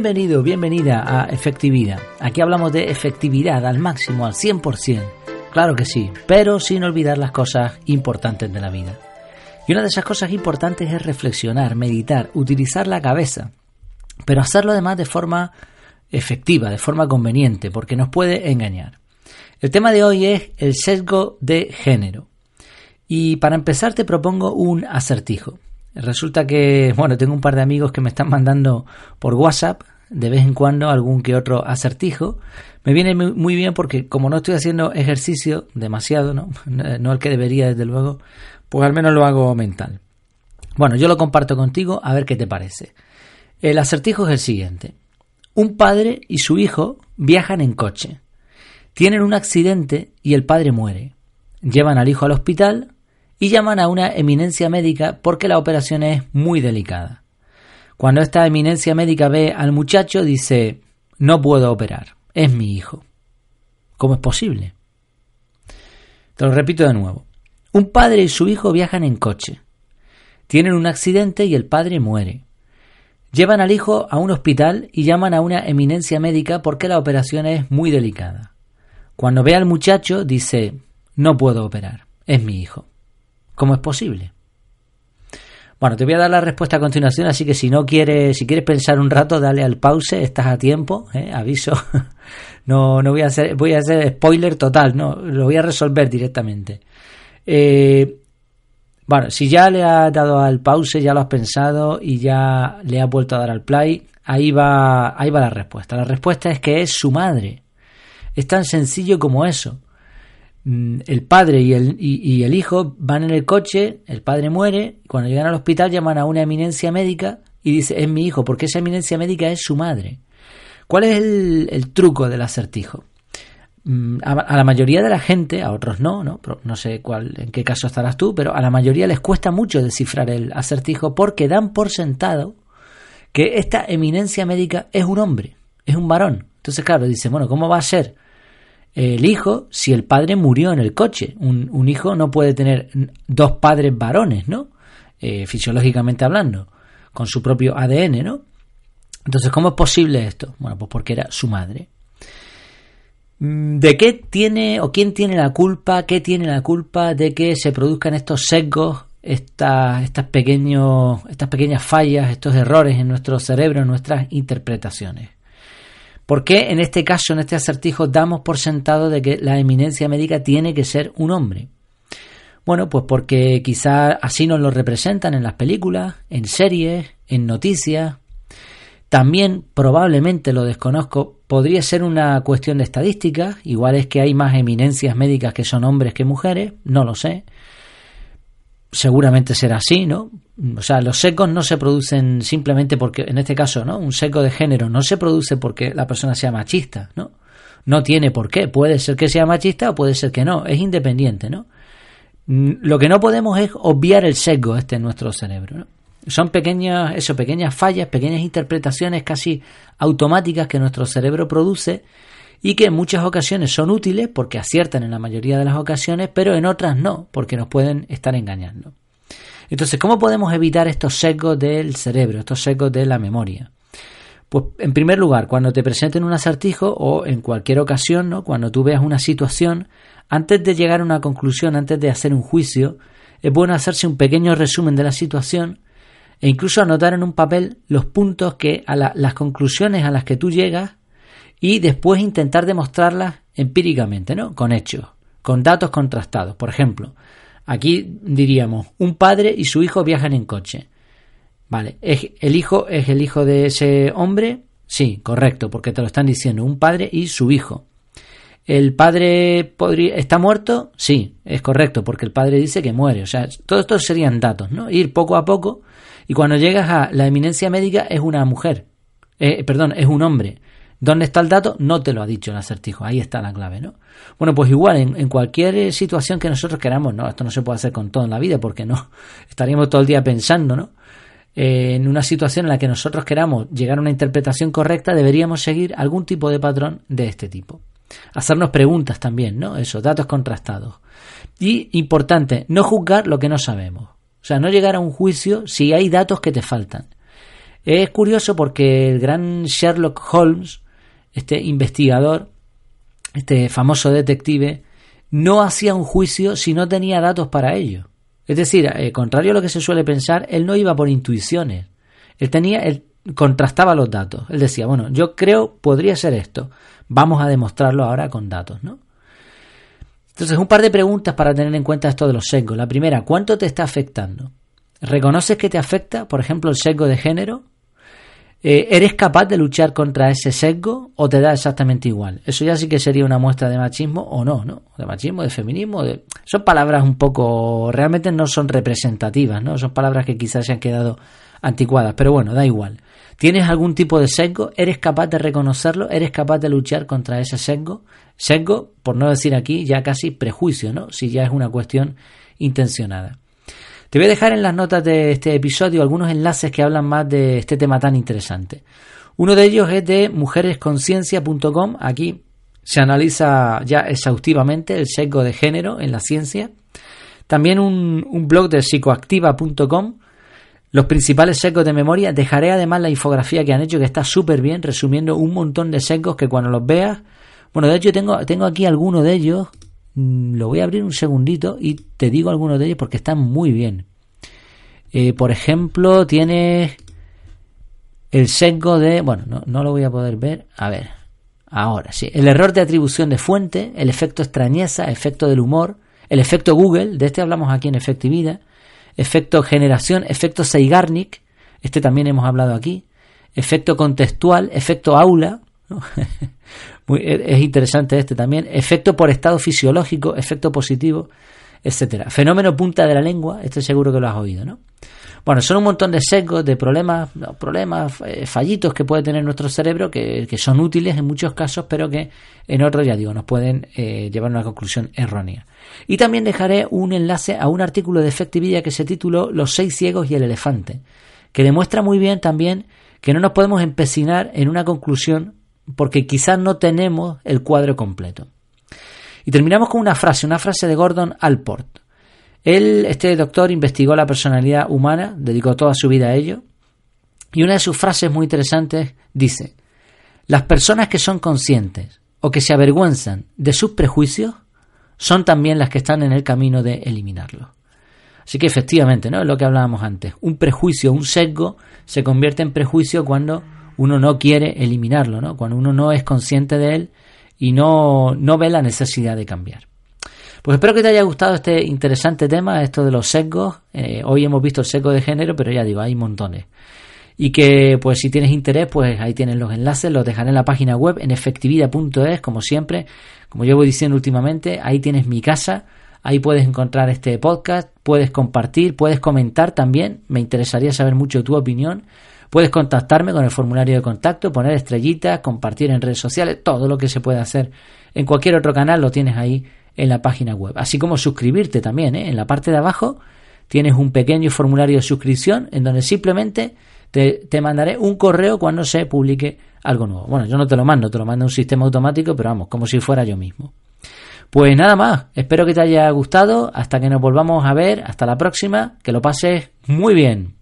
Bienvenido, bienvenida a Efectividad. Aquí hablamos de efectividad al máximo, al 100%. Claro que sí, pero sin olvidar las cosas importantes de la vida. Y una de esas cosas importantes es reflexionar, meditar, utilizar la cabeza, pero hacerlo además de forma efectiva, de forma conveniente, porque nos puede engañar. El tema de hoy es el sesgo de género. Y para empezar te propongo un acertijo. Resulta que, bueno, tengo un par de amigos que me están mandando por WhatsApp de vez en cuando algún que otro acertijo. Me viene muy bien porque como no estoy haciendo ejercicio demasiado, ¿no? No el que debería, desde luego, pues al menos lo hago mental. Bueno, yo lo comparto contigo a ver qué te parece. El acertijo es el siguiente. Un padre y su hijo viajan en coche. Tienen un accidente y el padre muere. Llevan al hijo al hospital y llaman a una eminencia médica porque la operación es muy delicada. Cuando esta eminencia médica ve al muchacho dice, no puedo operar, es mi hijo. ¿Cómo es posible? Te lo repito de nuevo. Un padre y su hijo viajan en coche. Tienen un accidente y el padre muere. Llevan al hijo a un hospital y llaman a una eminencia médica porque la operación es muy delicada. Cuando ve al muchacho dice, no puedo operar, es mi hijo. ¿Cómo es posible? Bueno, te voy a dar la respuesta a continuación, así que si no quieres, si quieres pensar un rato, dale al pause, estás a tiempo, ¿eh? aviso. no, no voy a hacer, voy a hacer spoiler total, no, lo voy a resolver directamente. Eh, bueno, si ya le has dado al pause, ya lo has pensado y ya le has vuelto a dar al play, ahí va, ahí va la respuesta. La respuesta es que es su madre. Es tan sencillo como eso. Mm, el padre y el, hijo van en el coche, el padre muere, cuando llegan al hospital llaman a una eminencia médica y dice, es mi hijo, porque esa eminencia médica es su madre. ¿Cuál es el, truco del acertijo? Mm, a, la mayoría de la gente, a otros no, no, no sé cuál, en qué caso estarás tú, pero a la mayoría les cuesta mucho descifrar el acertijo porque dan por sentado que esta eminencia médica es un hombre, es un varón. Entonces, claro, dice, bueno, ¿cómo va a ser el hijo si el padre murió en el coche. Un, hijo no puede tener dos padres varones, ¿no? Eh, fisiológicamente hablando, con su propio ADN, ¿no? Entonces, ¿cómo es posible esto? Bueno, pues porque era su madre. Mm, ¿De qué tiene o quién tiene la culpa? ¿Qué tiene la culpa de que se produzcan estos sesgos, estas, pequeños, estas pequeñas fallas, estos errores en nuestro cerebro, en nuestras interpretaciones? ¿Por qué en este caso, en este acertijo, damos por sentado de que la eminencia médica tiene que ser un hombre? Bueno, pues porque quizá así nos lo representan en las películas, en series, en noticias. También, probablemente lo desconozco, podría ser una cuestión de estadística, igual es que hay más eminencias médicas que son hombres que mujeres, no lo sé seguramente será así, ¿no? O sea, los secos no se producen simplemente porque, en este caso, ¿no? Un seco de género no se produce porque la persona sea machista, ¿no? No tiene por qué. Puede ser que sea machista o puede ser que no. Es independiente, ¿no? Lo que no podemos es obviar el sesgo este en nuestro cerebro. Son pequeñas, eso, pequeñas fallas, pequeñas interpretaciones casi automáticas que nuestro cerebro produce y que en muchas ocasiones son útiles porque aciertan en la mayoría de las ocasiones, pero en otras no, porque nos pueden estar engañando. Entonces, ¿cómo podemos evitar estos sesgos del cerebro, estos sesgos de la memoria? Pues en primer lugar, cuando te presenten un acertijo o en cualquier ocasión, ¿no? cuando tú veas una situación, antes de llegar a una conclusión, antes de hacer un juicio, es bueno hacerse un pequeño resumen de la situación e incluso anotar en un papel los puntos que a las conclusiones a las que tú llegas y después intentar demostrarlas empíricamente, ¿no? Con hechos, con datos contrastados. Por ejemplo, aquí diríamos, un padre y su hijo viajan en coche. Vale, ¿el hijo es el hijo de ese hombre? Sí, correcto, porque te lo están diciendo, un padre y su hijo. ¿El padre podría, está muerto? Sí, es correcto, porque el padre dice que muere. O sea, todos estos serían datos, ¿no? Ir poco a poco y cuando llegas a la eminencia médica es una mujer, eh, perdón, es un hombre. ¿Dónde está el dato? No te lo ha dicho el acertijo. Ahí está la clave, ¿no? Bueno, pues igual, en, cualquier eh, situación que nosotros queramos, no, esto no se puede hacer con todo en la vida porque no, estaríamos todo el día pensando, ¿no? Eh, en una situación en la que nosotros queramos llegar a una interpretación correcta, deberíamos seguir algún tipo de patrón de este tipo. Hacernos preguntas también, ¿no? Eso, datos contrastados. Y, importante, no juzgar lo que no sabemos. O sea, no llegar a un juicio si hay datos que te faltan. Es curioso porque el gran Sherlock Holmes, este investigador, este famoso detective, no hacía un juicio si no tenía datos para ello. Es decir, eh, contrario a lo que se suele pensar, él no iba por intuiciones. Él tenía, él contrastaba los datos. Él decía, bueno, yo creo podría ser esto. Vamos a demostrarlo ahora con datos, ¿no? Entonces, un par de preguntas para tener en cuenta esto de los sesgos. La primera, ¿cuánto te está afectando? ¿Reconoces que te afecta, por ejemplo, el sesgo de género? Eh, ¿Eres capaz de luchar contra ese sesgo o te da exactamente igual? Eso ya sí que sería una muestra de machismo o no, ¿no? De machismo, de feminismo. De... Son palabras un poco. realmente no son representativas, ¿no? Son palabras que quizás se han quedado anticuadas, pero bueno, da igual. ¿Tienes algún tipo de sesgo? ¿Eres capaz de reconocerlo? ¿Eres capaz de luchar contra ese sesgo? Sesgo, por no decir aquí, ya casi prejuicio, ¿no? Si ya es una cuestión intencionada. Te voy a dejar en las notas de este episodio algunos enlaces que hablan más de este tema tan interesante. Uno de ellos es de mujeresconciencia.com. Aquí se analiza ya exhaustivamente el sesgo de género en la ciencia. También un, blog de psicoactiva.com los principales secos de memoria. Dejaré además la infografía que han hecho, que está súper bien, resumiendo un montón de secos que cuando los veas. Bueno, de hecho, tengo, tengo aquí algunos de ellos. Mm, lo voy a abrir un segundito y te digo algunos de ellos porque están muy bien. Eh, por ejemplo, tienes el sesgo de. Bueno, no, no lo voy a poder ver. A ver. Ahora sí. El error de atribución de fuente, el efecto extrañeza, efecto del humor, el efecto Google, de este hablamos aquí en Efectividad efecto generación, efecto Seigarnik, este también hemos hablado aquí, efecto contextual, efecto aula, es interesante este también, efecto por estado fisiológico, efecto positivo, etcétera. Fenómeno punta de la lengua, este seguro que lo has oído, ¿no? Bueno, son un montón de sesgos, de problemas, problemas, eh, fallitos que puede tener nuestro cerebro que, son útiles en muchos casos, pero que en otros, ya digo, nos pueden eh, llevar a una conclusión errónea. Y también dejaré un enlace a un artículo de efectividad que se tituló Los seis ciegos y el elefante, que demuestra muy bien también que no nos podemos empecinar en una conclusión porque quizás no tenemos el cuadro completo. Y terminamos con una frase, una frase de Gordon Alport. Él, este doctor, investigó la personalidad humana, dedicó toda su vida a ello, y una de sus frases muy interesantes dice, las personas que son conscientes o que se avergüenzan de sus prejuicios son también las que están en el camino de eliminarlos. Así que efectivamente, ¿no? Es lo que hablábamos antes. Un prejuicio, un sesgo, se convierte en prejuicio cuando uno no quiere eliminarlo, ¿no? Cuando uno no es consciente de él y no, no ve la necesidad de cambiar. Pues espero que te haya gustado este interesante tema, esto de los sesgos. Eh, hoy hemos visto el sesgo de género, pero ya digo, hay montones. Y que, pues si tienes interés, pues ahí tienes los enlaces, los dejaré en la página web, en efectividad.es, como siempre. Como yo voy diciendo últimamente, ahí tienes mi casa, ahí puedes encontrar este podcast, puedes compartir, puedes comentar también, me interesaría saber mucho tu opinión. Puedes contactarme con el formulario de contacto, poner estrellitas, compartir en redes sociales, todo lo que se puede hacer en cualquier otro canal lo tienes ahí en la página web. Así como suscribirte también, ¿eh? en la parte de abajo tienes un pequeño formulario de suscripción en donde simplemente te, te, mandaré un correo cuando se publique algo nuevo. Bueno, yo no te lo mando, te lo manda un sistema automático, pero vamos, como si fuera yo mismo. Pues nada más, espero que te haya gustado, hasta que nos volvamos a ver, hasta la próxima, que lo pases muy bien.